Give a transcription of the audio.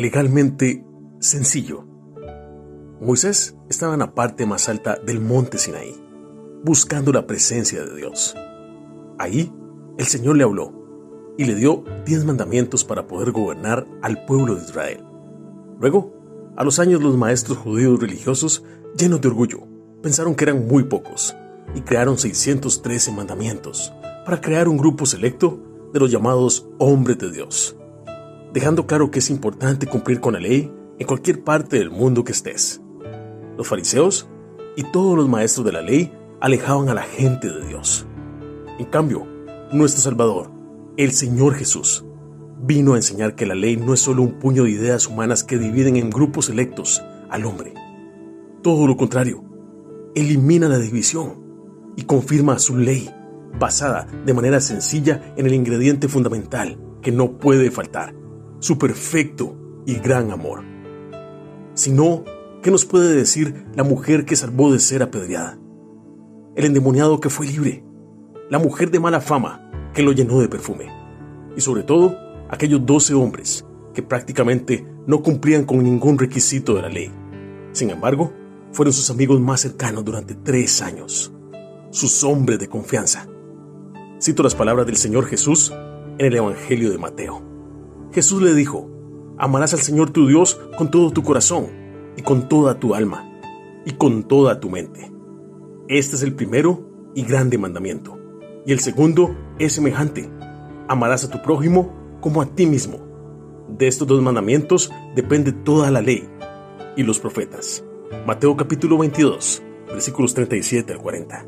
legalmente sencillo. Moisés estaba en la parte más alta del monte Sinaí, buscando la presencia de Dios. Ahí, el Señor le habló y le dio diez mandamientos para poder gobernar al pueblo de Israel. Luego, a los años los maestros judíos religiosos, llenos de orgullo, pensaron que eran muy pocos y crearon 613 mandamientos para crear un grupo selecto de los llamados hombres de Dios, dejando claro que es importante cumplir con la ley en cualquier parte del mundo que estés. Los fariseos y todos los maestros de la ley alejaban a la gente de Dios. En cambio, nuestro Salvador, el Señor Jesús, vino a enseñar que la ley no es solo un puño de ideas humanas que dividen en grupos selectos al hombre. Todo lo contrario, elimina la división y confirma su ley, basada de manera sencilla en el ingrediente fundamental que no puede faltar, su perfecto y gran amor. Si no, ¿qué nos puede decir la mujer que salvó de ser apedreada? El endemoniado que fue libre, la mujer de mala fama que lo llenó de perfume, y sobre todo, aquellos doce hombres que prácticamente no cumplían con ningún requisito de la ley. Sin embargo, fueron sus amigos más cercanos durante tres años, sus hombres de confianza. Cito las palabras del Señor Jesús en el Evangelio de Mateo. Jesús le dijo, amarás al Señor tu Dios con todo tu corazón y con toda tu alma y con toda tu mente. Este es el primero y grande mandamiento. Y el segundo es semejante. Amarás a tu prójimo como a ti mismo. De estos dos mandamientos depende toda la ley y los profetas. Mateo capítulo 22, versículos 37 al 40.